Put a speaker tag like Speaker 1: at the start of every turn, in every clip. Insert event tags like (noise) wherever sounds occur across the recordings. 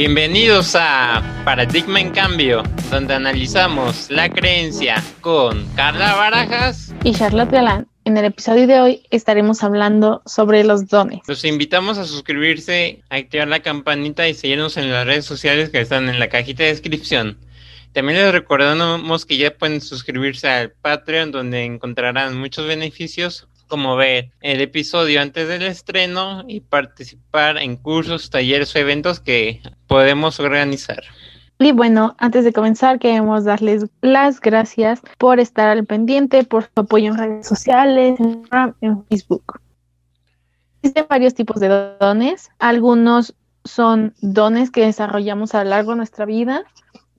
Speaker 1: Bienvenidos a Paradigma en Cambio, donde analizamos la creencia con Carla Barajas
Speaker 2: y Charlotte Galán. En el episodio de hoy estaremos hablando sobre los dones.
Speaker 1: Los invitamos a suscribirse, activar la campanita y seguirnos en las redes sociales que están en la cajita de descripción. También les recordamos que ya pueden suscribirse al Patreon donde encontrarán muchos beneficios como ver el episodio antes del estreno y participar en cursos, talleres o eventos que podemos organizar.
Speaker 2: Y bueno, antes de comenzar, queremos darles las gracias por estar al pendiente, por su apoyo en redes sociales, en Facebook. Existen varios tipos de dones. Algunos son dones que desarrollamos a lo largo de nuestra vida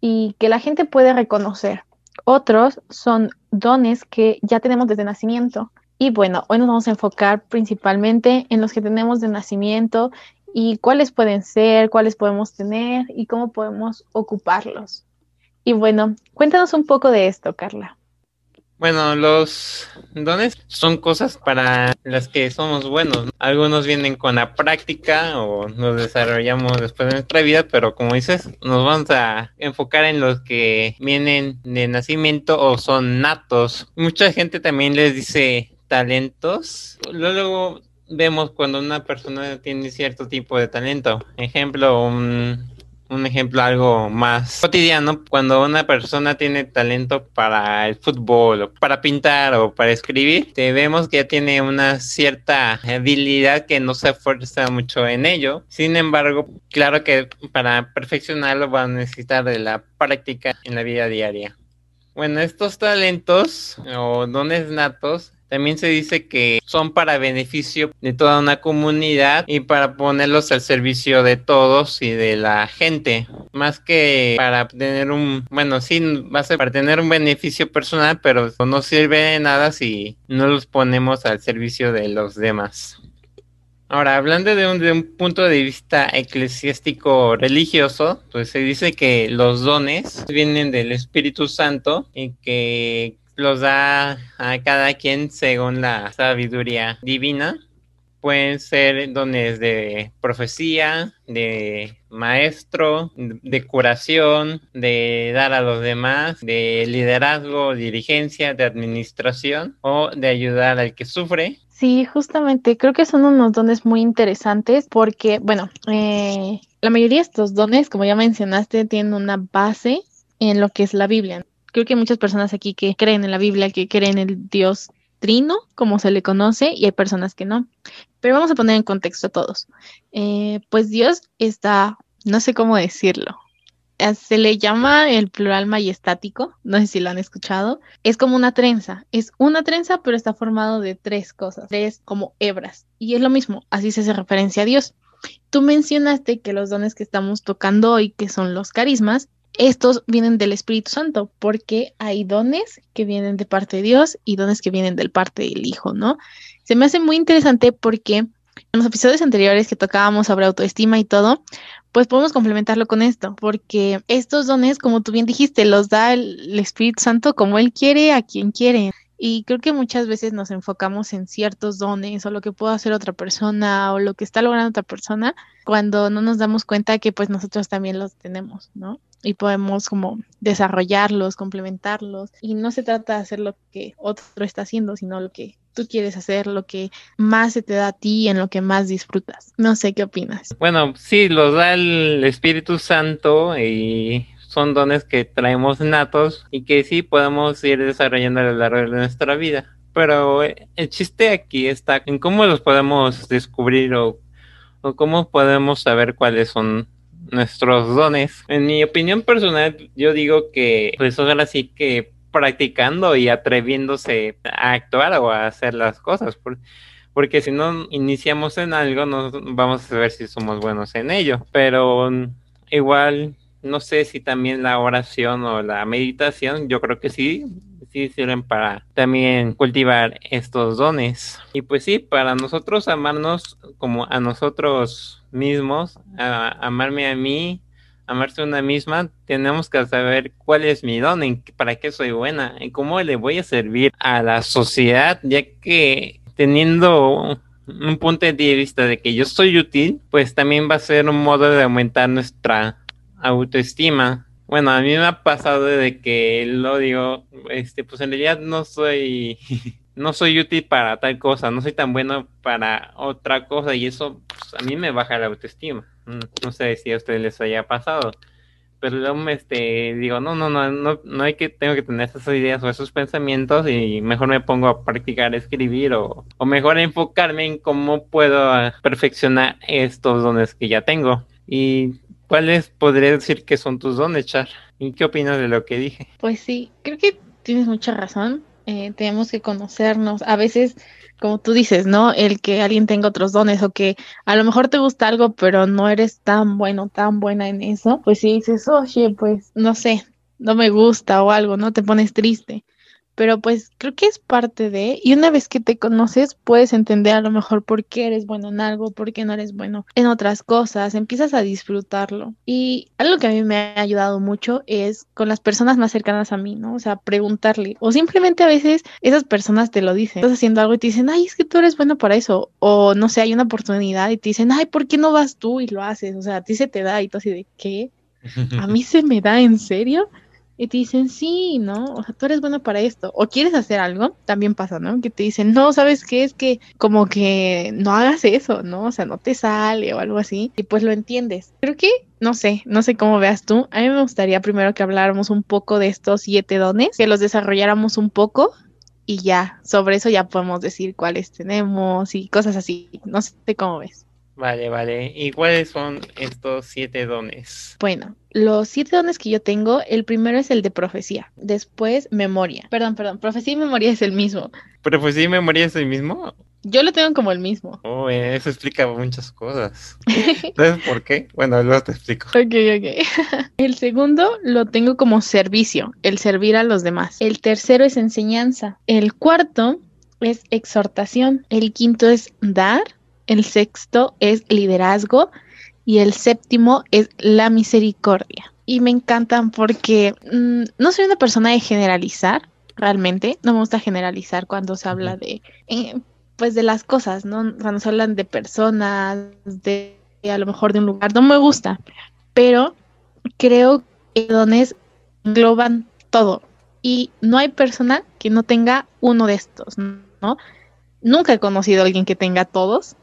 Speaker 2: y que la gente puede reconocer. Otros son dones que ya tenemos desde nacimiento y bueno, hoy nos vamos a enfocar principalmente en los que tenemos de nacimiento y cuáles pueden ser, cuáles podemos tener y cómo podemos ocuparlos. Y bueno, cuéntanos un poco de esto, Carla.
Speaker 1: Bueno, los dones son cosas para las que somos buenos. Algunos vienen con la práctica o nos desarrollamos después de nuestra vida, pero como dices, nos vamos a enfocar en los que vienen de nacimiento o son natos. Mucha gente también les dice talentos. Luego vemos cuando una persona tiene cierto tipo de talento. Ejemplo, un, ejemplo algo más cotidiano, cuando una persona tiene talento para el fútbol, o para pintar o para escribir, vemos que ya tiene una cierta habilidad que no se esfuerza mucho en ello. Sin embargo, claro que para perfeccionarlo va a necesitar de la práctica en la vida diaria. Bueno, estos talentos o dones natos también se dice que son para beneficio de toda una comunidad y para ponerlos al servicio de todos y de la gente. Más que para tener un, bueno, sí, va a ser para tener un beneficio personal, pero no sirve de nada si no los ponemos al servicio de los demás. Ahora, hablando de un, de un, punto de vista eclesiástico religioso, pues se dice que los dones vienen del Espíritu Santo y que los da a cada quien según la sabiduría divina. Pueden ser dones de profecía, de maestro, de curación, de dar a los demás, de liderazgo, dirigencia, de administración o de ayudar al que sufre.
Speaker 2: Sí, justamente creo que son unos dones muy interesantes porque, bueno, eh, la mayoría de estos dones, como ya mencionaste, tienen una base en lo que es la Biblia creo que hay muchas personas aquí que creen en la Biblia, que creen en el Dios trino, como se le conoce, y hay personas que no. Pero vamos a poner en contexto a todos. Eh, pues Dios está, no sé cómo decirlo, eh, se le llama el plural majestático, no sé si lo han escuchado, es como una trenza, es una trenza pero está formado de tres cosas, tres como hebras, y es lo mismo, así se hace referencia a Dios. Tú mencionaste que los dones que estamos tocando hoy, que son los carismas, estos vienen del Espíritu Santo, porque hay dones que vienen de parte de Dios y dones que vienen del parte del Hijo, ¿no? Se me hace muy interesante porque en los episodios anteriores que tocábamos sobre autoestima y todo, pues podemos complementarlo con esto, porque estos dones, como tú bien dijiste, los da el, Espíritu Santo como Él quiere, a quien quiere. Y creo que muchas veces nos enfocamos en ciertos dones o lo que puede hacer otra persona o lo que está logrando otra persona cuando no nos damos cuenta que pues nosotros también los tenemos, ¿no? Y podemos como desarrollarlos, complementarlos. Y no se trata de hacer lo que otro está haciendo, sino lo que tú quieres hacer, lo que más se te da a ti, en lo que más disfrutas. No sé qué opinas.
Speaker 1: Bueno, sí, los da el Espíritu Santo y son dones que traemos natos y que sí podemos ir desarrollando a lo largo de nuestra vida. Pero el chiste aquí está en cómo los podemos descubrir o, o cómo podemos saber cuáles son nuestros dones. En mi opinión personal, yo digo que pues ahora sí que practicando y atreviéndose a actuar o a hacer las cosas. porque si no iniciamos en algo, no vamos a ver si somos buenos en ello. Pero igual, no sé si también la oración o la meditación, yo creo que sí, sí sirven para también cultivar estos dones. Y pues sí, para nosotros amarnos como a nosotros mismos, amarme a mí, amarse a una misma, tenemos que saber cuál es mi don, en, para qué soy buena, y cómo le voy a servir a la sociedad, ya que teniendo un punto de vista de que yo soy útil, pues también va a ser un modo de aumentar nuestra autoestima. Bueno, a mí me ha pasado de que lo digo, este, pues en realidad no soy, (laughs) no soy útil para tal cosa, no soy tan bueno para otra cosa y eso pues, a mí me baja la autoestima. Mm, no sé si a ustedes les haya pasado pero luego este, digo, no, no, no, no, no hay que, tengo que tener esas ideas o esos pensamientos y mejor me pongo a practicar escribir o, o mejor enfocarme en cómo puedo perfeccionar estos dones que ya tengo. ¿Y cuáles podría decir que son tus dones, Char? ¿Y qué opinas de lo que dije?
Speaker 2: Pues sí, creo que tienes mucha razón. Eh, tenemos que conocernos. A veces como tú dices, ¿no? El que alguien tenga otros dones o que a lo mejor te gusta algo, pero no eres tan bueno, tan buena en eso, pues si dices, oye, pues no sé, no me gusta o algo, ¿no? Te pones triste pero pues creo que es parte de, y una vez que te conoces puedes entender a lo mejor por qué eres bueno en algo, por qué no eres bueno en otras cosas, empiezas a disfrutarlo. Y algo que a mí me ha ayudado mucho es con las personas más cercanas a mí, ¿no? O sea, preguntarle, o simplemente a veces esas personas te lo dicen, estás haciendo algo y te dicen, ay, es que tú eres bueno para eso, o no sé, hay una oportunidad y te dicen, ay, ¿por qué no vas tú y lo haces? O sea, a ti se te da y tú así de, ¿qué? ¿A mí se me da en serio? Y te dicen, sí, ¿no? O sea, tú eres bueno para esto. O quieres hacer algo, también pasa, ¿no? Que te dicen, no, ¿sabes qué? Es que como que no hagas eso, ¿no? O sea, no te sale o algo así. Y pues lo entiendes. Creo que, no sé, no sé cómo veas tú. A mí me gustaría primero que habláramos un poco de estos siete dones, que los desarrolláramos un poco y ya, sobre eso ya podemos decir cuáles tenemos y cosas así. No sé cómo ves.
Speaker 1: Vale, vale. ¿Y cuáles son estos siete dones?
Speaker 2: Bueno, los siete dones que yo tengo, el primero es el de profecía, después memoria. Perdón, perdón, profecía y memoria es el mismo.
Speaker 1: ¿Profecía y memoria es el mismo?
Speaker 2: Yo lo tengo como el mismo.
Speaker 1: Oh, eso explica muchas cosas. (laughs) ¿Sabes por qué? Bueno, luego te explico.
Speaker 2: Ok, ok. (laughs) El segundo lo tengo como servicio, el servir a los demás. El tercero es enseñanza. El cuarto es exhortación. El quinto es dar el sexto es liderazgo y el séptimo es la misericordia. Y me encantan porque mm, no soy una persona de generalizar, realmente, no me gusta generalizar cuando se habla de, eh, pues de las cosas, ¿no? Cuando se hablan de personas, de a lo mejor de un lugar, no me gusta, pero creo que dones engloban todo y no hay persona que no tenga uno de estos, ¿no? Nunca he conocido a alguien que tenga todos,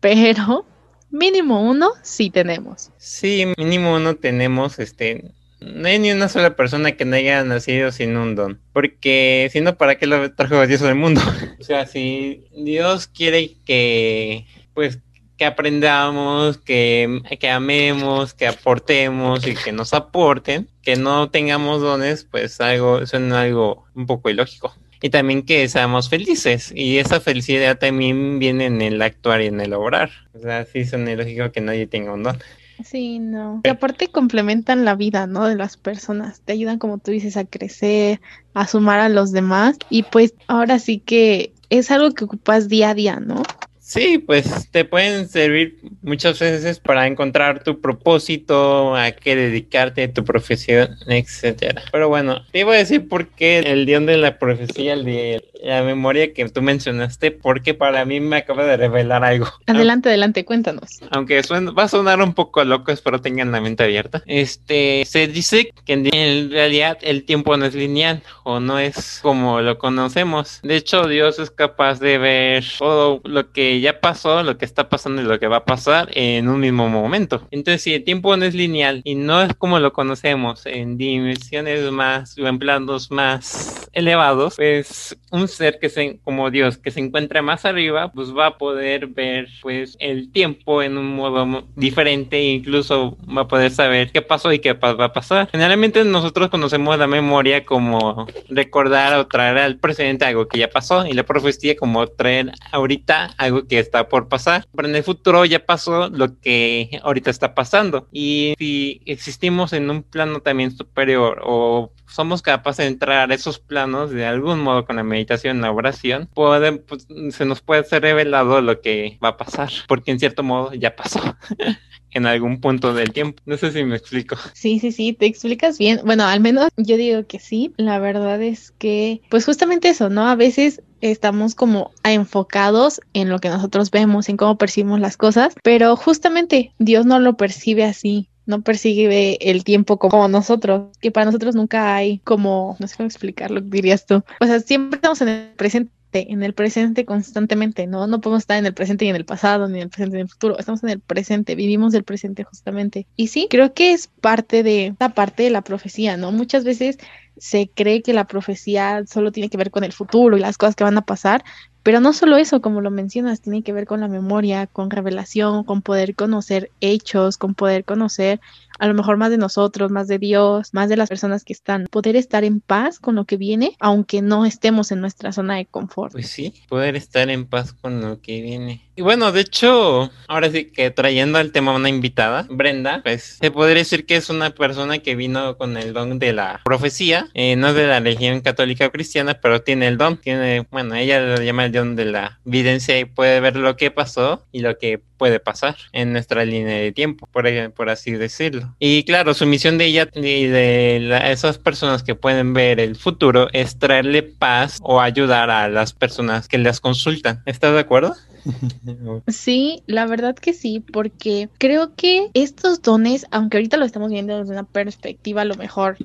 Speaker 2: pero mínimo uno sí tenemos.
Speaker 1: Sí, mínimo uno tenemos, este, no hay ni una sola persona que no haya nacido sin un don, porque si no, ¿para qué lo trajo Dios al mundo? (laughs) o sea, si Dios quiere que, pues, que aprendamos, que, que amemos, que aportemos y que nos aporten, que no tengamos dones, pues algo, suena algo un poco ilógico y también que seamos felices. Y esa felicidad también viene en el actuar y en el obrar. O sea, sí son lógico que nadie tenga un don.
Speaker 2: Sí, no. Y aparte complementan la vida, ¿no? De las personas. Te ayudan, como tú dices, a crecer, a sumar a los demás. Y pues ahora sí que es algo que ocupas día a día, ¿no?
Speaker 1: Sí, pues te pueden servir muchas veces para encontrar tu propósito, a qué dedicarte, tu profesión, etcétera. Pero bueno, te iba a decir por qué el dios de la profecía, el de la memoria que tú mencionaste, porque para mí me acaba de revelar algo.
Speaker 2: Adelante, adelante, cuéntanos.
Speaker 1: Aunque va a sonar un poco loco, espero tengan la mente abierta. Este, se dice que en realidad el tiempo no es lineal o no es como lo conocemos. De hecho, Dios es capaz de ver todo lo que ya pasó, lo que está pasando y lo que va a pasar en un mismo momento. Entonces, si el tiempo no es lineal y no es como lo conocemos en dimensiones más o en planos más elevados, pues un ser que se, como Dios, que se encuentra más arriba, pues va a poder ver pues el tiempo en un modo diferente e incluso va a poder saber qué pasó y qué va a pasar. Generalmente nosotros conocemos la memoria como recordar o traer al presente algo que ya pasó y la profecía como traer ahorita algo que está por pasar. Pero en el futuro ya pasó lo que ahorita está pasando y si existimos en un plano también superior o somos capaces de entrar a esos planos de algún modo con la meditación, la oración, puede, pues, se nos puede ser revelado lo que va a pasar, porque en cierto modo ya pasó. (laughs) en algún punto del tiempo. No sé si me explico.
Speaker 2: Sí, sí, sí, te explicas bien. Bueno, al menos yo digo que sí. La verdad es que, pues justamente eso, ¿no? A veces estamos como enfocados en lo que nosotros vemos, en cómo percibimos las cosas, pero justamente Dios no lo percibe así no percibe el tiempo como nosotros, que para nosotros nunca hay como, no sé cómo explicarlo, dirías tú. O sea, siempre estamos en el presente en el presente constantemente, ¿no? No podemos estar en el presente y en el pasado, ni en el presente y en el futuro, estamos en el presente, vivimos el presente justamente. Y sí, creo que es parte de la parte de la profecía, ¿no? Muchas veces se cree que la profecía solo tiene que ver con el futuro y las cosas que van a pasar, pero no solo eso, como lo mencionas, tiene que ver con la memoria, con revelación, con poder conocer hechos, con poder conocer a lo mejor más de nosotros, más de Dios, más de las personas que están, poder estar en paz con lo que viene, aunque no estemos en nuestra zona de confort.
Speaker 1: Pues sí, poder estar en paz con lo que viene. Y bueno, de hecho, ahora sí que trayendo al tema una invitada, Brenda, pues se podría decir que es una persona que vino con el don de la profecía, eh, no de la religión católica cristiana, pero tiene el don, tiene, bueno, ella lo llama el don de la evidencia y puede ver lo que pasó y lo que puede pasar en nuestra línea de tiempo, por, por así decirlo. Y claro, su misión de ella y de esas personas que pueden ver el futuro es traerle paz o ayudar a las personas que las consultan. ¿Estás de acuerdo? (laughs)
Speaker 2: Sí, la verdad que sí, porque creo que estos dones, aunque ahorita lo estamos viendo desde una perspectiva a lo mejor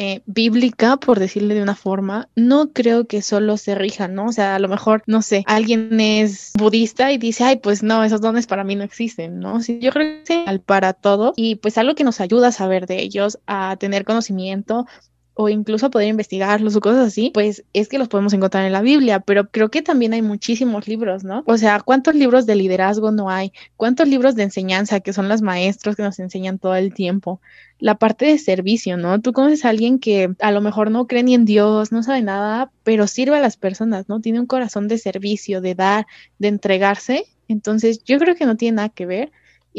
Speaker 2: eh, bíblica, por decirle de una forma, no creo que solo se rija, ¿no? O sea, a lo mejor, no sé, alguien es budista y dice, ay, pues no, esos dones para mí no existen, ¿no? Sí, yo creo que es para todo y pues algo que nos ayuda a saber de ellos, a tener conocimiento, o incluso poder investigarlos o cosas así, pues es que los podemos encontrar en la Biblia, pero creo que también hay muchísimos libros, ¿no? O sea, ¿cuántos libros de liderazgo no hay? ¿Cuántos libros de enseñanza que son los maestros que nos enseñan todo el tiempo? La parte de servicio, ¿no? Tú conoces a alguien que a lo mejor no cree ni en Dios, no sabe nada, pero sirve a las personas, ¿no? Tiene un corazón de servicio, de dar, de entregarse. Entonces, yo creo que no tiene nada que ver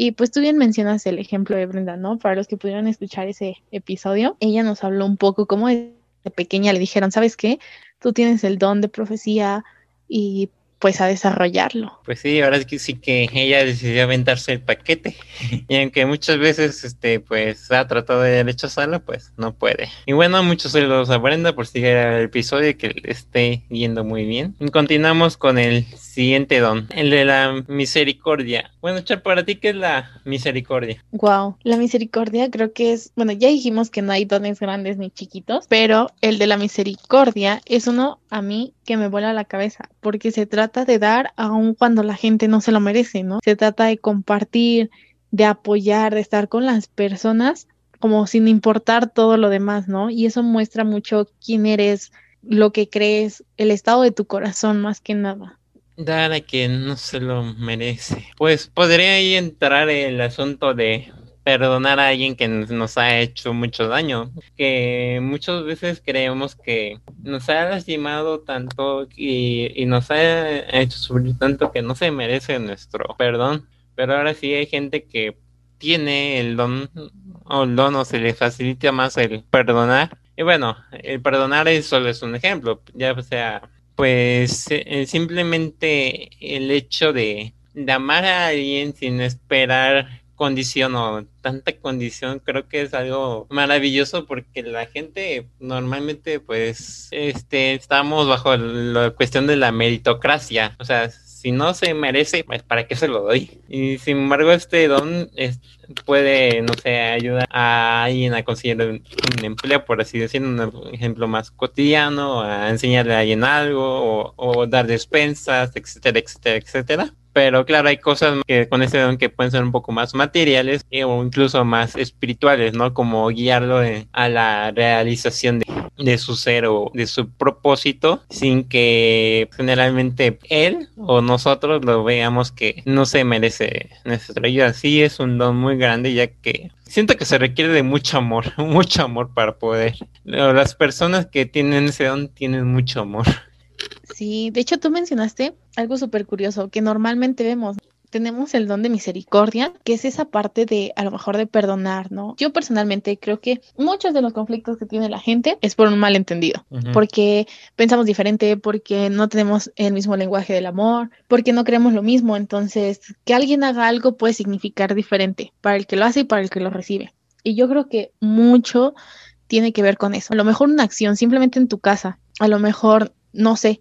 Speaker 2: y pues tú bien mencionas el ejemplo de Brenda, ¿no? Para los que pudieron escuchar ese episodio, ella nos habló un poco cómo de pequeña le dijeron, ¿sabes qué? Tú tienes el don de profecía y pues a desarrollarlo.
Speaker 1: Pues sí, ahora es que sí que ella decidió aventarse el paquete. (laughs) y aunque muchas veces este pues ha tratado de rechazarlo, pues no puede. Y bueno, muchos saludos a Brenda por seguir el episodio que le esté yendo muy bien. Y continuamos con el siguiente don, el de la misericordia. Bueno, Char, para ti, ¿qué es la misericordia?
Speaker 2: Wow, la misericordia creo que es, bueno, ya dijimos que no hay dones grandes ni chiquitos, pero el de la misericordia es uno a mí que me vuela la cabeza, porque se trata de dar aun cuando la gente no se lo merece, ¿no? Se trata de compartir, de apoyar, de estar con las personas como sin importar todo lo demás, ¿no? Y eso muestra mucho quién eres, lo que crees, el estado de tu corazón más que nada.
Speaker 1: Dar a quien no se lo merece. Pues podría ahí entrar el asunto de perdonar a alguien que nos ha hecho mucho daño, que muchas veces creemos que nos ha lastimado tanto y, nos ha hecho sufrir tanto que no se merece nuestro perdón, pero ahora sí hay gente que tiene el don o el don o se le facilita más el perdonar. Y bueno, el perdonar es solo es un ejemplo, ya sea pues eh, simplemente el hecho de, de amar a alguien sin esperar condición o tanta condición creo que es algo maravilloso porque la gente normalmente pues este estamos bajo la cuestión de la meritocracia. O sea si no se merece pues para qué se lo doy y sin embargo este don puede no sé ayudar a alguien a conseguir un, empleo por así decirlo un ejemplo más cotidiano a enseñarle a alguien algo o, o dar despensas etcétera etcétera etcétera pero claro, hay cosas que con ese don que pueden ser un poco más materiales eh, o incluso más espirituales, ¿no? Como guiarlo a la realización de, de, su ser o de su propósito sin que generalmente él o nosotros lo veamos que no se merece nuestra ayuda. Sí es un don muy grande ya que siento que se requiere de mucho amor, (laughs) mucho amor para poder. Las personas que tienen ese don tienen mucho amor.
Speaker 2: Sí, de hecho tú mencionaste algo súper curioso que normalmente vemos. Tenemos el don de misericordia, que es esa parte de a lo mejor de perdonar, ¿no? Yo personalmente creo que muchos de los conflictos que tiene la gente es por un malentendido, porque pensamos diferente, porque no tenemos el mismo lenguaje del amor, porque no creemos lo mismo. Entonces, que alguien haga algo puede significar diferente para el que lo hace y para el que lo recibe. Y yo creo que mucho tiene que ver con eso. A lo mejor una acción simplemente en tu casa, a lo mejor, no sé,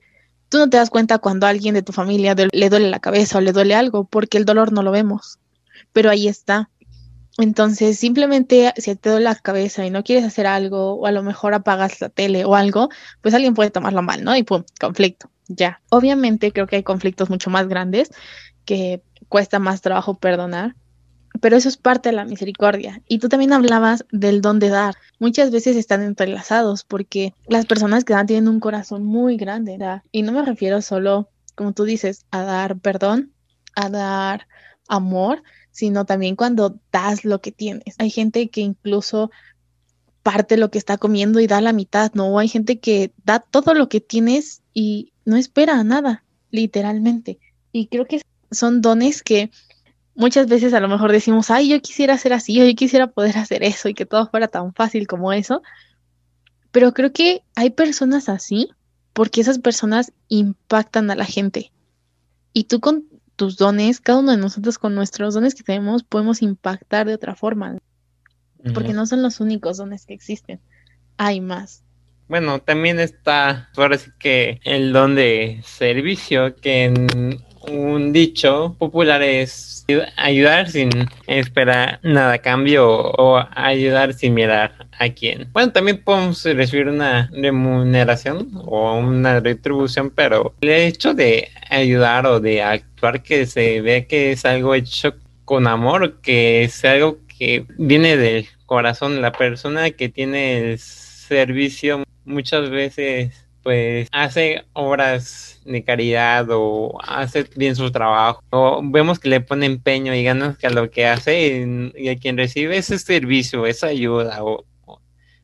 Speaker 2: Tú no te das cuenta cuando a alguien de tu familia le duele la cabeza o le duele algo, porque el dolor no lo vemos, pero ahí está. Entonces, simplemente si te duele la cabeza y no quieres hacer algo, o a lo mejor apagas la tele o algo, pues alguien puede tomarlo mal, ¿no? Y pum, conflicto, ya. Obviamente creo que hay conflictos mucho más grandes que cuesta más trabajo perdonar, pero eso es parte de la misericordia. Y tú también hablabas del don de dar. Muchas veces están entrelazados porque las personas que dan tienen un corazón muy grande, ¿verdad? Y no me refiero solo, como tú dices, a dar perdón, a dar amor, sino también cuando das lo que tienes. Hay gente que incluso parte lo que está comiendo y da la mitad, ¿no? Hay gente que da todo lo que tienes y no espera nada, literalmente. Y creo que son dones que muchas veces a lo mejor decimos, ay, yo quisiera ser así, yo quisiera poder hacer eso y que todo fuera tan fácil como eso. Pero creo que hay personas así porque esas personas impactan a la gente. Y tú con tus dones, cada uno de nosotros con nuestros dones que tenemos, podemos impactar de otra forma. Porque no son los únicos dones que existen. Hay más.
Speaker 1: Bueno, también está, ahora sí que el don de servicio, que en un dicho popular es ayudar sin esperar nada a cambio o ayudar sin mirar a quién. Bueno, también podemos recibir una remuneración o una retribución, pero el hecho de ayudar o de actuar que se ve que es algo hecho con amor, que es algo que viene del corazón, la persona que tiene el servicio muchas veces pues hace obras de caridad o hace bien su trabajo o vemos que le pone empeño y ganas que a lo que hace y, a quien recibe ese servicio, esa ayuda o,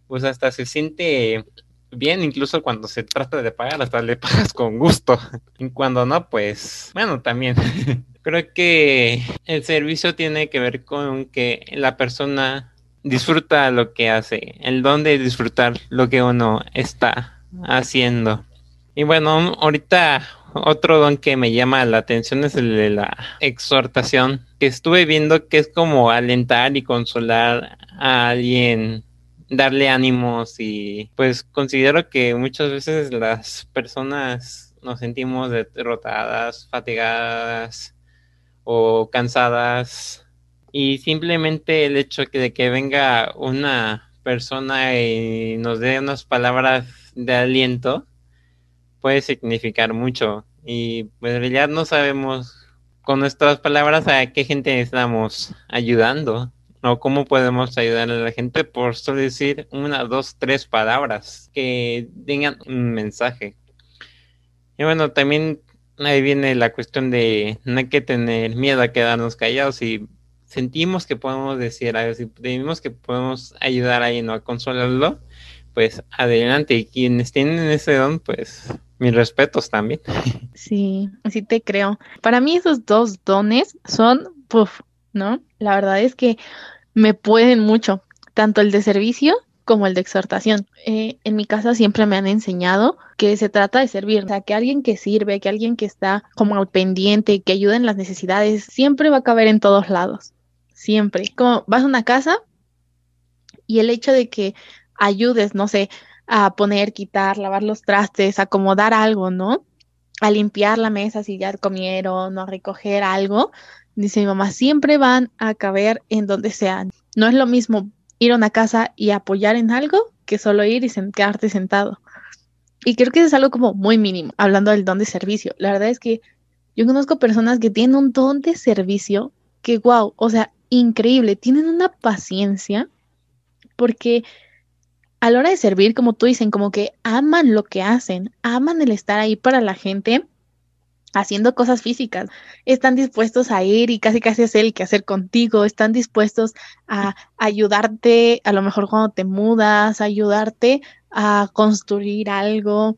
Speaker 1: pues hasta se siente bien, incluso cuando se trata de pagar, hasta le (laughs) pagas con gusto. Y cuando no, pues bueno, también. (laughs) Creo que el servicio tiene que ver con que la persona disfruta lo que hace, el don de disfrutar lo que uno está haciendo. Y bueno, ahorita otro don que me llama la atención es el de la exhortación, que estuve viendo que es como alentar y consolar a alguien, darle ánimos y pues considero que muchas veces las personas nos sentimos derrotadas, fatigadas o cansadas y simplemente el hecho de que venga una persona y nos dé unas palabras de aliento puede significar mucho. Y pues en realidad no sabemos con nuestras palabras a qué gente estamos ayudando o cómo podemos ayudar a la gente por solo decir una, dos, tres palabras que tengan un mensaje. Y bueno, también ahí viene la cuestión de no hay que tener miedo a quedarnos callados y sentimos que podemos decir algo, si sentimos que podemos ayudar a alguien a consolarlo, pues adelante. Y quienes tienen ese don, pues mis respetos también. (laughs)
Speaker 2: Sí, así te creo. Para mí esos dos dones son, puff, ¿no? La verdad es que me pueden mucho, tanto el de servicio como el de exhortación. Eh, en mi casa siempre me han enseñado que se trata de servir, o sea, que alguien que sirve, que alguien que está como al pendiente, que ayuda en las necesidades, siempre va a caber en todos lados, siempre. Como vas a una casa y el hecho de que ayudes, no sé, a poner, quitar, lavar los trastes, acomodar algo, ¿no? A limpiar la mesa si ya comieron, o a recoger algo. Dice mi mamá, siempre van a caber en donde sean. No es lo mismo ir a una casa y apoyar en algo que solo ir y quedarte sentado. Y creo que es algo como muy mínimo, hablando del don de servicio. La verdad es que yo conozco personas que tienen un don de servicio que, wow, o sea, increíble, tienen una paciencia porque a la hora de servir, como tú dicen, como que aman lo que hacen, aman el estar ahí para la gente haciendo cosas físicas. Están dispuestos a ir y casi casi hacer el que hacer contigo, están dispuestos a ayudarte, a lo mejor cuando te mudas, ayudarte a construir algo.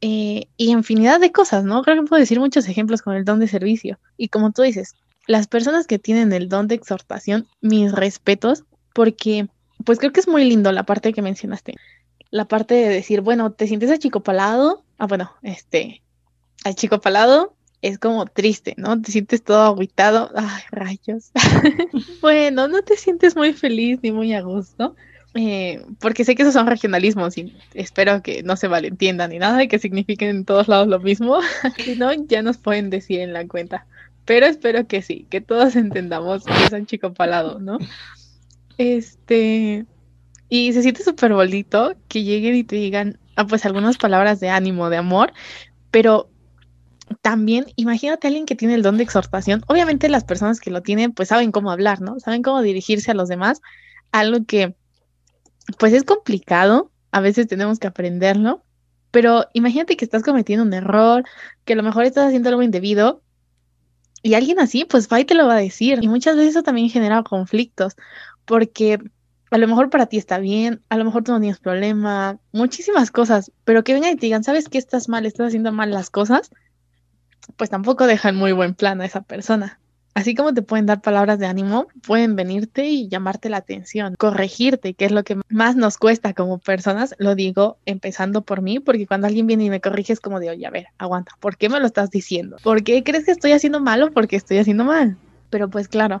Speaker 2: Eh, y infinidad de cosas, ¿no? Creo que puedo decir muchos ejemplos con el don de servicio. Y como tú dices, las personas que tienen el don de exhortación, mis respetos, porque pues creo que es muy lindo la parte que mencionaste. La parte de decir, bueno, te sientes achicopalado. Ah, bueno, este, achicopalado es como triste, ¿no? Te sientes todo aguitado. Ay, rayos. (laughs) bueno, no te sientes muy feliz ni muy a gusto. eh, porque sé que esos son regionalismos y espero que no se malentiendan ni nada y que signifiquen en todos lados lo mismo. (laughs) si no, ya nos pueden decir en la cuenta. Pero espero que sí, que todos (laughs) entendamos que es un chico palado, ¿no? Este. Y se siente súper bonito que lleguen y te digan, ah, pues algunas palabras de ánimo, de amor, pero también imagínate a alguien que tiene el don de exhortación. Obviamente las personas que lo tienen pues saben cómo hablar, ¿no? Saben cómo dirigirse a los demás, algo que pues es complicado, a veces tenemos que aprenderlo, pero imagínate que estás cometiendo un error, que a lo mejor estás haciendo algo indebido y alguien así pues va y te lo va a decir. Y muchas veces eso también genera conflictos, porque a lo mejor para ti está bien, a lo mejor tú no tienes problema, muchísimas cosas, pero que vengan y te digan, ¿sabes qué estás mal? Estás haciendo mal las cosas pues tampoco dejan muy buen plan a esa persona. Así como te pueden dar palabras de ánimo, pueden venirte y llamarte la atención, corregirte, que es lo que más nos cuesta como personas. Lo digo empezando por mí, porque cuando alguien viene y me corrige es como de, oye, a ver, aguanta, ¿por qué me lo estás diciendo? ¿Por qué crees que estoy haciendo mal o porque estoy haciendo mal? Pero pues claro,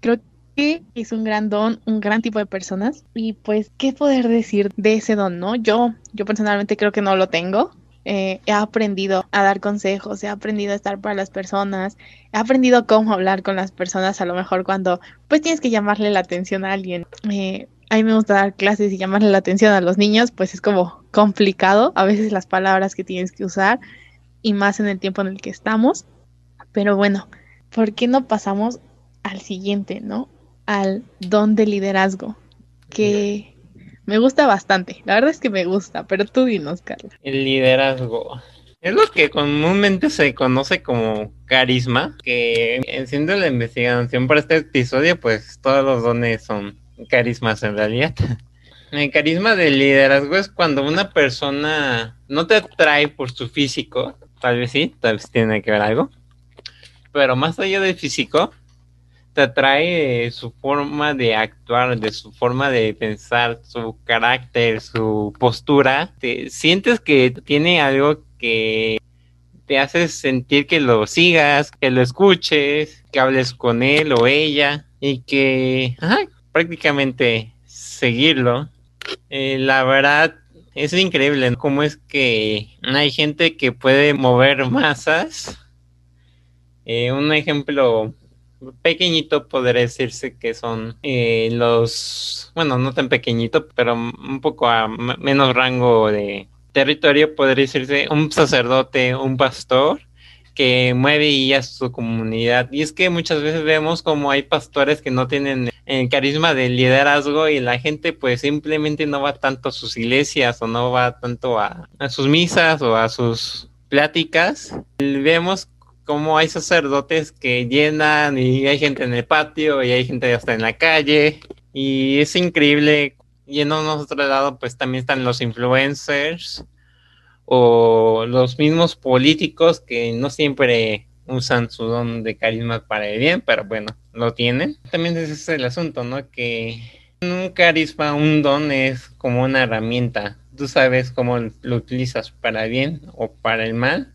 Speaker 2: creo que es un gran don, un gran tipo de personas. Y pues, ¿qué poder decir de ese don, no? Yo, yo personalmente creo que no lo tengo eh, he aprendido a dar consejos, he aprendido a estar para las personas, he aprendido cómo hablar con las personas, a lo mejor cuando pues tienes que llamarle la atención a alguien. Eh, a mí me gusta dar clases y llamarle la atención a los niños, pues es como complicado a veces las palabras que tienes que usar y más en el tiempo en el que estamos. Pero bueno, ¿por qué no pasamos al siguiente, no? Al don de liderazgo, que me gusta bastante. La verdad es que me gusta, pero tú dinos, Carla.
Speaker 1: El liderazgo. Es lo que comúnmente se conoce como carisma, que siendo la investigación para este episodio, pues todos los dones son carismas en realidad. (laughs) El carisma del liderazgo es cuando una persona no te atrae por su físico, tal vez sí, tal vez tiene que ver algo, pero más allá del físico, te atrae su forma de actuar, de su forma de pensar, su carácter, su postura. Te sientes que tiene algo que te hace sentir que lo sigas, que lo escuches, que hables con él o ella y que prácticamente seguirlo. Eh, la verdad es increíble cómo es que hay gente que puede mover masas. Eh, un ejemplo pequeñito podría decirse que son eh, los, bueno, no tan pequeñito, pero un poco a menos rango de territorio, podría decirse un sacerdote, un pastor que mueve y a su comunidad. Y es que muchas veces vemos como hay pastores que no tienen el carisma de liderazgo y la gente pues simplemente no va tanto a sus iglesias o no va tanto a, a sus misas o a sus pláticas. Vemos como hay sacerdotes que llenan y hay gente en el patio y hay gente hasta en la calle y es increíble. Y en otro lado pues también están los influencers o los mismos políticos que no siempre usan su don de carisma para el bien, pero bueno, lo tienen. También ese es el asunto, ¿no? Que un carisma, un don es como una herramienta. Tú sabes cómo lo utilizas para bien o para el mal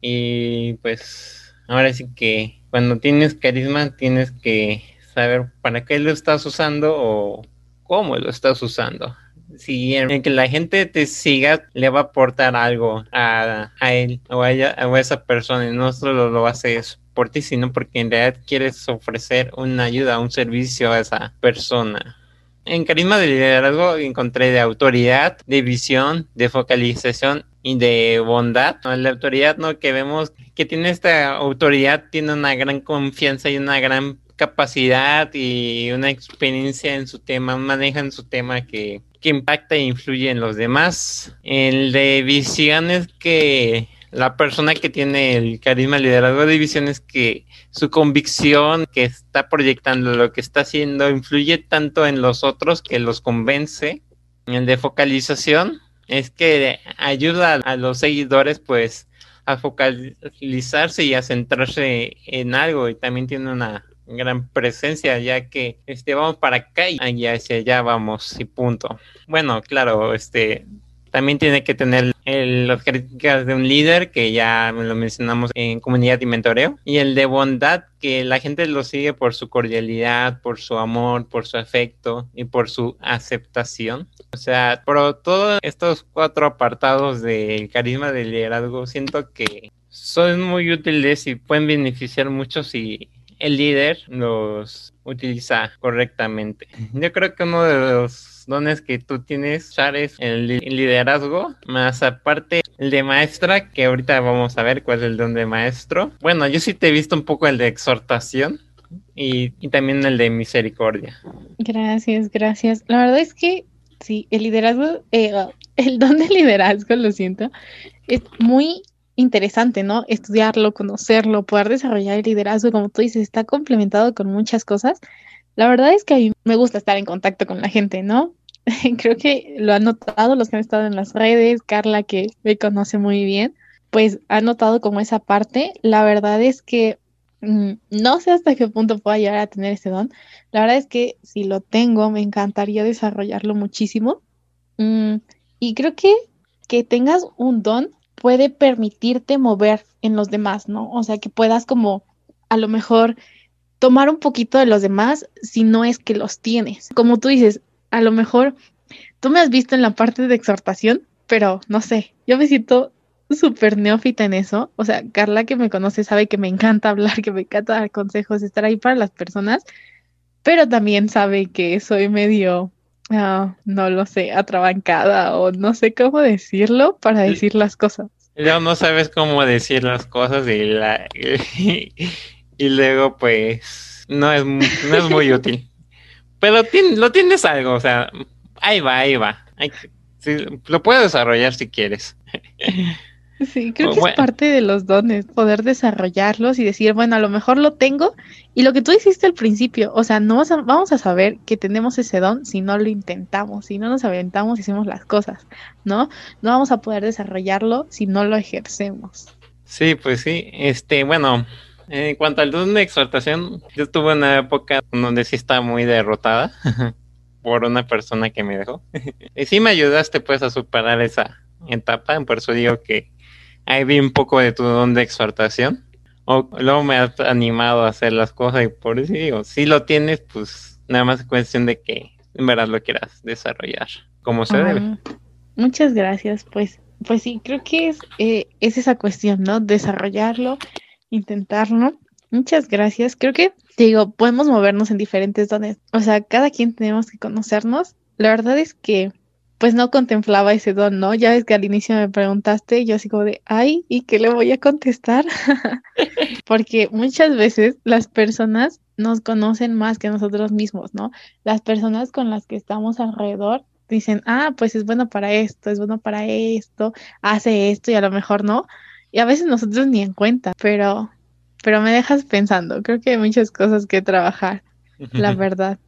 Speaker 1: y pues ahora sí que cuando tienes carisma tienes que saber para qué lo estás usando o cómo lo estás usando. Si en que la gente te siga, le va a aportar algo a, él o a, ella, o a esa persona y no solo lo haces por ti, sino porque en realidad quieres ofrecer una ayuda, un servicio a esa persona. En carisma de liderazgo encontré de autoridad, de visión, de focalización y de bondad. La autoridad ¿no? que vemos que tiene esta autoridad tiene una gran confianza y una gran capacidad y una experiencia en su tema, maneja en su tema que, que impacta e influye en los demás. El de visión es que la persona que tiene el carisma liderazgo de visión es que su convicción que está proyectando lo que está haciendo influye tanto en los otros que los convence. El de focalización es que ayuda a los seguidores pues a focalizarse y a centrarse en algo y también tiene una gran presencia ya que este vamos para acá y hacia allá vamos y punto. Bueno, claro, este también tiene que tener las características de un líder, que ya lo mencionamos en comunidad y mentoreo, y el de bondad, que la gente lo sigue por su cordialidad, por su amor, por su afecto y por su aceptación. O sea, por todos estos cuatro apartados del carisma del liderazgo, siento que son muy útiles y pueden beneficiar mucho si el líder los utiliza correctamente. Yo creo que uno de los dones que tú tienes, Char, es liderazgo, más aparte el de maestra, que ahorita vamos a ver cuál es el don de maestro. Bueno, yo sí te he visto un poco el de exhortación. Y, también el de misericordia.
Speaker 2: Gracias, gracias. La verdad es que sí, el liderazgo, eh, (laughs) el don de liderazgo, lo siento, es muy interesante, ¿no? Estudiarlo, conocerlo, poder desarrollar el liderazgo, como tú dices, está complementado con muchas cosas. La verdad es que a mí me gusta estar en contacto con la gente, ¿no? (laughs) Creo que lo han notado los que han estado en las redes, Carla, que me conoce muy bien, pues ha notado como esa parte. La verdad es que mm, no sé hasta qué punto pueda llegar a tener ese don. La verdad es que si lo tengo, me encantaría desarrollarlo muchísimo. Mm, y creo que que tengas un don puede permitirte mover en los demás, ¿no? O sea, que puedas como a lo mejor tomar un poquito de los demás si no es que los tienes. Como tú dices, a lo mejor tú me has visto en la parte de exhortación, pero no sé, yo me siento súper neófita en eso. O sea, Carla que me conoce sabe que me encanta (laughs) hablar, que me encanta dar consejos, estar ahí para las personas, pero también sabe que soy medio Ah, no lo sé, atrabancada o no sé cómo decirlo para decir las cosas.
Speaker 1: Ya no sabes cómo decir las cosas y, la, (laughs) y, luego pues no es, no es muy (laughs) útil. Pero lo tienes algo, o sea, ahí va, ahí va. lo puedes desarrollar si quieres.
Speaker 2: Sí, creo que es parte de los dones, poder desarrollarlos y decir, bueno, a lo mejor lo tengo. Y lo que tú hiciste al principio, o sea, no vamos a, saber que tenemos ese don si no lo intentamos, si no nos aventamos y hacemos las cosas, ¿no? No vamos a poder desarrollarlo si no lo ejercemos.
Speaker 1: Sí, pues sí. Este, bueno, en cuanto al don de exhortación, yo tuve una época donde sí estaba muy derrotada (laughs) por una persona que me dejó. (laughs) y sí me ayudaste pues a superar esa etapa, por eso digo que ahí vi un poco de tu don de exhortación. O luego me has animado a hacer las cosas y por eso digo, si lo tienes, pues nada más es cuestión de que en verdad lo quieras desarrollar como se debe.
Speaker 2: Muchas gracias, pues, pues sí, creo que es, eh, es esa cuestión, ¿no? Desarrollarlo, intentarlo. Muchas gracias. Creo que, digo, podemos movernos en diferentes dones. O sea, cada quien tenemos que conocernos. La verdad es que pues no contemplaba ese don, ¿no? Ya ves que al inicio me preguntaste, yo así como de, ay, ¿y qué le voy a contestar? (laughs) Porque muchas veces las personas nos conocen más que nosotros mismos, ¿no? Las personas con las que estamos alrededor dicen, ah, pues es bueno para esto, es bueno para esto, hace esto y a lo mejor no. Y a veces nosotros ni en cuenta, pero, pero me dejas pensando, creo que hay muchas cosas que trabajar, la (laughs) verdad.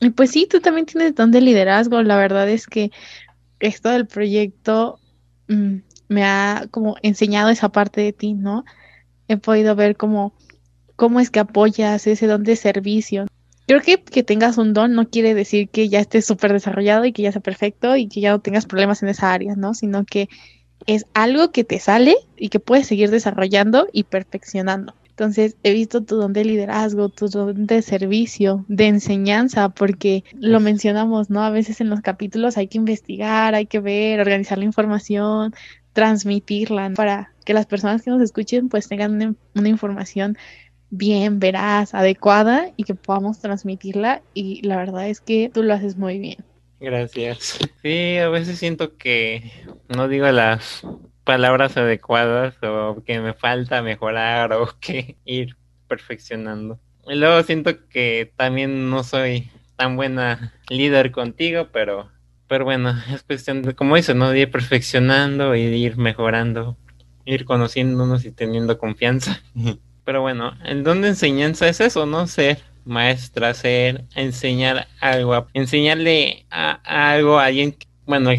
Speaker 2: Y pues sí, tú también tienes don de liderazgo. La verdad es que esto del proyecto mm, me ha como enseñado esa parte de ti, ¿no? He podido ver cómo, cómo es que apoyas ese don de servicio. Creo que que tengas un don no quiere decir que ya estés súper desarrollado y que ya sea perfecto y que ya no tengas problemas en esa área, ¿no? Sino que es algo que te sale y que puedes seguir desarrollando y perfeccionando. Entonces, he visto tu don de liderazgo, tu don de servicio, de enseñanza, porque lo mencionamos, ¿no? A veces en los capítulos hay que investigar, hay que ver, organizar la información, transmitirla para que las personas que nos escuchen pues tengan una, información bien, veraz, adecuada y que podamos transmitirla y la verdad es que tú lo haces muy bien.
Speaker 1: Gracias. Sí, a veces siento que no digo las palabras adecuadas o que me falta mejorar o (laughs) que ir perfeccionando. Y luego siento que también no soy tan buena líder contigo, pero, pero bueno, es cuestión de, como dices, ¿no? De ir perfeccionando y de ir mejorando, ir conociéndonos y teniendo confianza. Pero bueno, el don de enseñanza es eso, ¿no? Ser maestra, ser, enseñar algo, enseñarle a, algo a alguien que bueno,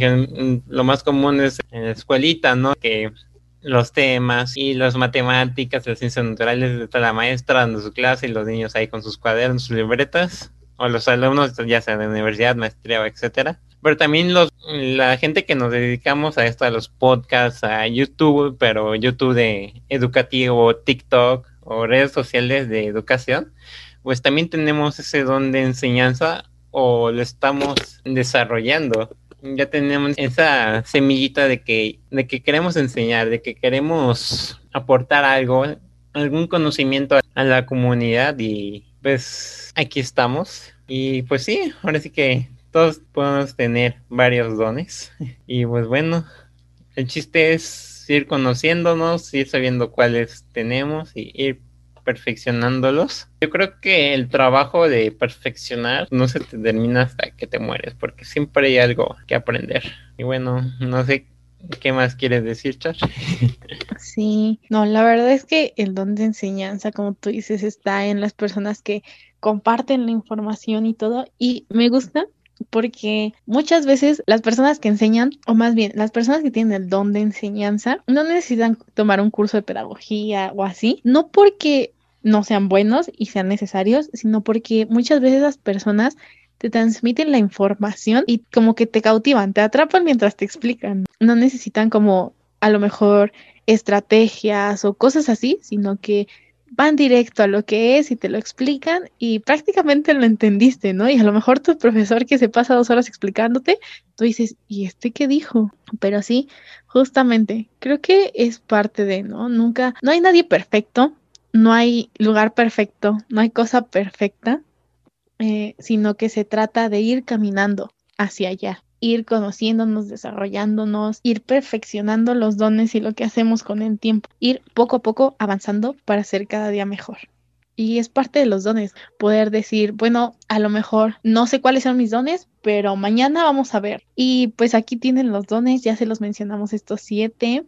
Speaker 1: lo más común es en la escuelita, ¿no? Que los temas y las matemáticas, las ciencias naturales, está la maestra dando su clase y los niños ahí con sus cuadernos, sus libretas, o los alumnos, ya sea de universidad, maestría, etcétera. pero también los, la gente que nos dedicamos a esto, a los podcasts, a YouTube, pero YouTube de educativo, TikTok o redes sociales de educación, pues también tenemos ese don de enseñanza o lo estamos desarrollando. Ya tenemos esa semillita de que, de que queremos enseñar, de que queremos aportar algo, algún conocimiento a la comunidad y pues aquí estamos. Y pues sí, ahora sí que todos podemos tener varios dones. (laughs) Y pues bueno, el chiste es ir conociéndonos, ir sabiendo cuáles tenemos y ir perfeccionándolos. Yo creo que el trabajo de perfeccionar no se te termina hasta que te mueres, porque siempre hay algo que aprender. Y bueno, no sé qué más quieres decir, Char. (laughs)
Speaker 2: Sí, no, la verdad es que el don de enseñanza, como tú dices, está en las personas que comparten la información y todo. Y me gusta porque muchas veces las personas que enseñan, o más bien las personas que tienen el don de enseñanza, no necesitan tomar un curso de pedagogía o así, no porque no sean buenos y sean necesarios, sino porque muchas veces las personas te transmiten la información y como que te cautivan, te atrapan mientras te explican. No necesitan como a lo mejor estrategias o cosas así, sino que van directo a lo que es y te lo explican y prácticamente lo entendiste, ¿no? Y a lo mejor tu profesor que se pasa dos horas explicándote, tú dices, ¿y este qué dijo? Pero sí, justamente, creo que es parte de, ¿no? Nunca, no hay nadie perfecto, no hay lugar perfecto, no hay cosa perfecta, eh, sino que se trata de ir caminando hacia allá ir conociéndonos, desarrollándonos, ir perfeccionando los dones y lo que hacemos con el tiempo, ir poco a poco avanzando para ser cada día mejor. Y es parte de los dones, poder decir, bueno, a lo mejor no sé cuáles son mis dones, pero mañana vamos a ver. Y pues aquí tienen los dones, ya se los mencionamos estos siete,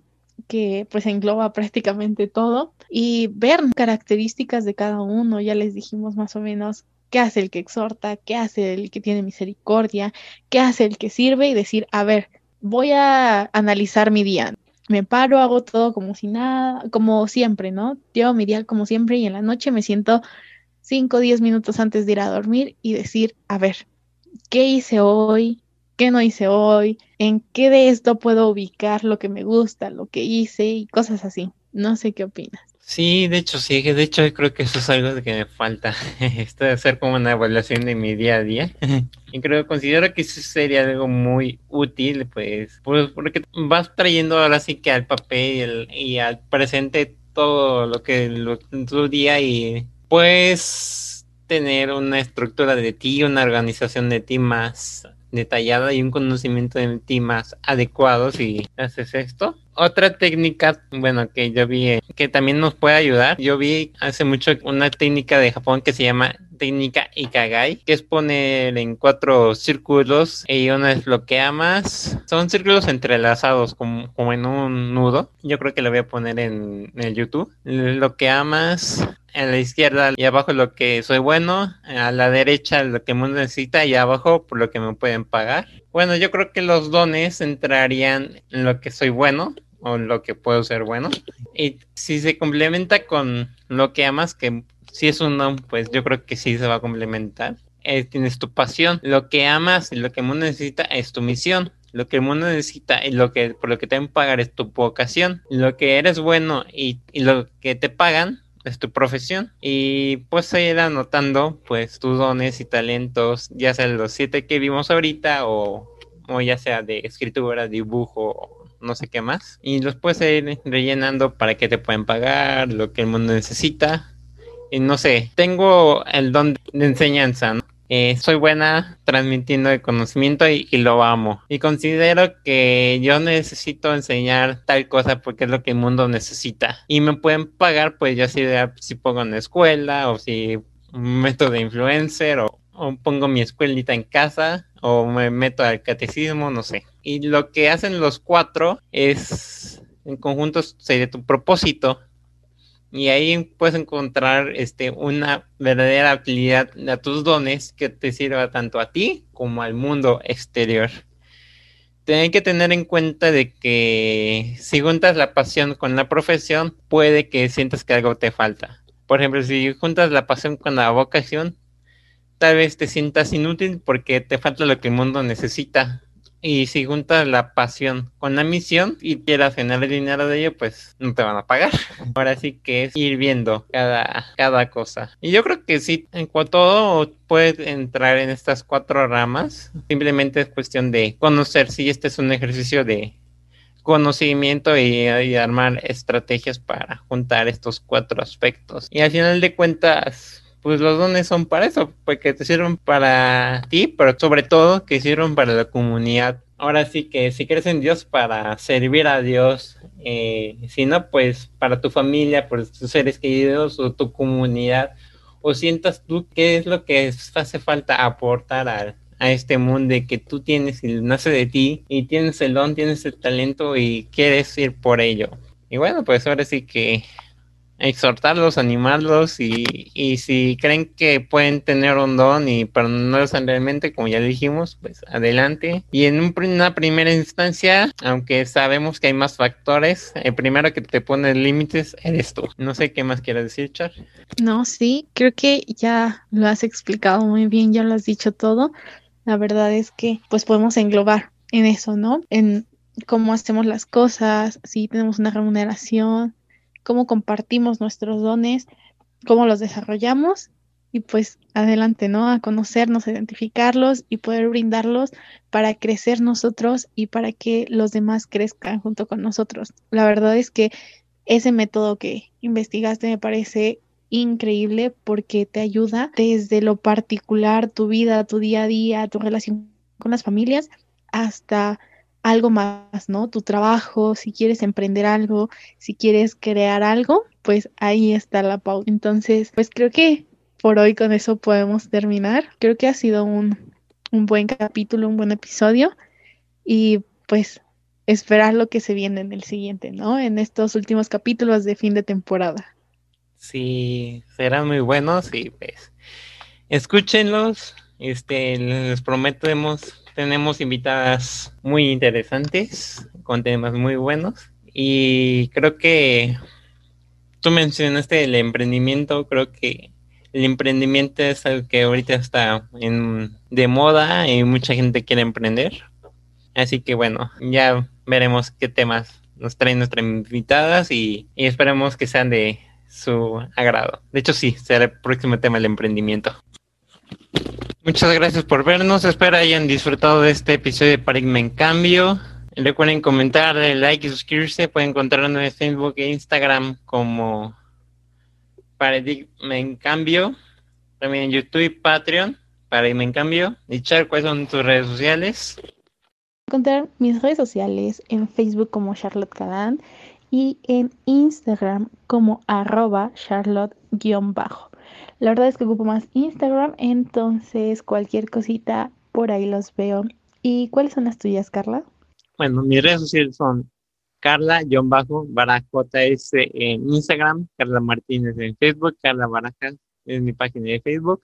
Speaker 2: que pues engloba prácticamente todo y ver características de cada uno, ya les dijimos más o menos qué hace el que exhorta, qué hace el que tiene misericordia, qué hace el que sirve y decir, a ver, voy a analizar mi día. Me paro, hago todo como si nada, como siempre, ¿no? Llevo mi día como siempre y en la noche me siento 5 o 10 minutos antes de ir a dormir y decir, a ver, ¿qué hice hoy? ¿Qué no hice hoy? ¿En qué de esto puedo ubicar lo que me gusta, lo que hice y cosas así? No sé qué opinas.
Speaker 1: Sí, de hecho, sí, de hecho creo que eso es algo que me falta, (laughs) esto de hacer como una evaluación de mi día a día. (laughs) y creo, considero que eso sería algo muy útil, pues, porque vas trayendo ahora sí que al papel y al presente todo lo que lo, tu día y puedes tener una estructura de ti, una organización de ti más detallada y un conocimiento de ti más adecuado si haces esto otra técnica, bueno, que yo vi eh, que también nos puede ayudar, yo vi hace mucho una técnica de Japón que se llama técnica Ikagai, que es poner en cuatro círculos y uno es lo que amas. Son círculos entrelazados como, como en un nudo. Yo creo que lo voy a poner en, el YouTube. Lo que amas, a la izquierda y abajo lo que soy bueno, a la derecha lo que mundo necesita y abajo por lo que me pueden pagar. Bueno, yo creo que los dones entrarían en lo que soy bueno, o lo que puedo ser bueno. Y si se complementa con lo que amas, que si es un don, pues yo creo que sí se va a complementar. Eh, tienes tu pasión, lo que amas y lo que el mundo necesita es tu misión. Lo que el mundo necesita y lo que por lo que te deben pagar es tu vocación. Lo que eres bueno y, y lo que te pagan es tu profesión. Y pues ir anotando pues tus dones y talentos, ya sea los siete que vimos ahorita o, o ya sea de escritura, dibujo no sé qué más. Y los puedes ir rellenando para que te pueden pagar, lo que el mundo necesita. Y no sé, tengo el don de enseñanza, eh, soy buena transmitiendo el conocimiento y, lo amo. Y considero que yo necesito enseñar tal cosa porque es lo que el mundo necesita. Y me pueden pagar, pues ya si, si pongo en la escuela o si meto de influencer o, o pongo mi escuelita en casa o me meto al catecismo, no sé. Y lo que hacen los cuatro es, en conjunto, sería tu propósito. Y ahí puedes encontrar este, una verdadera utilidad de tus dones que te sirva tanto a ti como al mundo exterior. Tienes que tener en cuenta de que si juntas la pasión con la profesión, puede que sientas que algo te falta. Por ejemplo, si juntas la pasión con la vocación, tal vez te sientas inútil porque te falta lo que el mundo necesita. Y si juntas la pasión con la misión y quieras ganar dinero de ello, pues no te van a pagar. (laughs) Ahora sí que es ir viendo cada, cada cosa. Y yo creo que sí, en cuanto todo puede entrar en estas cuatro ramas. Simplemente es cuestión de conocer si este es un ejercicio de conocimiento y, armar estrategias para juntar estos cuatro aspectos. Y al final de cuentas, pues los dones son para eso, porque te sirven para ti, pero sobre todo que sirven para la comunidad. Ahora sí que si crees en Dios para servir a Dios, eh, si no, pues para tu familia, por tus seres queridos o tu comunidad, o sientas tú qué es lo que hace falta aportar a, a este mundo de que tú tienes y nace de ti y tienes el don, tienes el talento y quieres ir por ello. Y bueno, pues ahora sí que exhortarlos, animarlos y, y, si creen que pueden tener un don y pero no lo usan realmente, como ya dijimos, pues adelante. Y en una primera instancia, aunque sabemos que hay más factores, el primero que te pone límites eres tú. No sé qué más quieres decir, Char.
Speaker 2: No, sí, creo que ya lo has explicado muy bien, ya lo has dicho todo. La verdad es que pues podemos englobar en eso, ¿no? En cómo hacemos las cosas, si tenemos una remuneración, cómo compartimos nuestros dones, cómo los desarrollamos y pues adelante, ¿no? A conocernos, a identificarlos y poder brindarlos para crecer nosotros y para que los demás crezcan junto con nosotros. La verdad es que ese método que investigaste me parece increíble porque te ayuda desde lo particular, tu vida, tu día a día, tu relación con las familias, hasta algo más, ¿no? Tu trabajo, si quieres emprender algo, si quieres crear algo, pues ahí está la pauta. Entonces, pues creo que por hoy con eso podemos terminar. Creo que ha sido un, un buen capítulo, un buen episodio y pues esperar lo que se viene en el siguiente, ¿no? En estos últimos capítulos de fin de temporada.
Speaker 1: Sí, serán muy buenos y pues escúchenlos. Este, les prometemos tenemos invitadas muy interesantes, con temas muy buenos. Y creo que tú mencionaste el emprendimiento, creo que el emprendimiento es algo que ahorita está en, de moda y mucha gente quiere emprender. Así que bueno, ya veremos qué temas nos traen nuestras invitadas y, y esperemos que sean de su agrado. De hecho, sí, será el próximo tema el emprendimiento. Muchas gracias por vernos. Espero hayan disfrutado de este episodio de Paradigma en Cambio. Recuerden comentar, like y suscribirse. Pueden encontrarnos en Facebook e Instagram como Paradigma en Cambio. También en YouTube y Patreon. Paradigma en Cambio. Dichar, ¿cuáles son tus redes sociales?
Speaker 2: Encontrar mis redes sociales en Facebook como Charlotte Cadan y en Instagram como arroba charlotte-bajo. La verdad es que ocupo más Instagram, entonces cualquier cosita por ahí los veo. ¿Y cuáles son las tuyas, Carla?
Speaker 1: Bueno, mis redes sociales son Carla-Barajas en Instagram, Carla Martínez en Facebook, Carla Barajas es mi página de Facebook.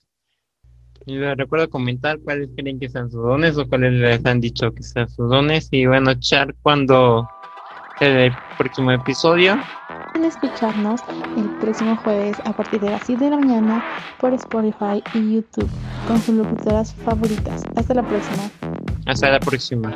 Speaker 1: Y les recuerdo comentar cuáles creen que sean sus dones o cuáles les han dicho que sean sus dones. Y bueno, echar cuando el próximo episodio.
Speaker 2: Pueden escucharnos el próximo jueves a partir de las 7 de la mañana por Spotify y YouTube con sus locutoras favoritas. Hasta la próxima.
Speaker 1: Hasta la próxima.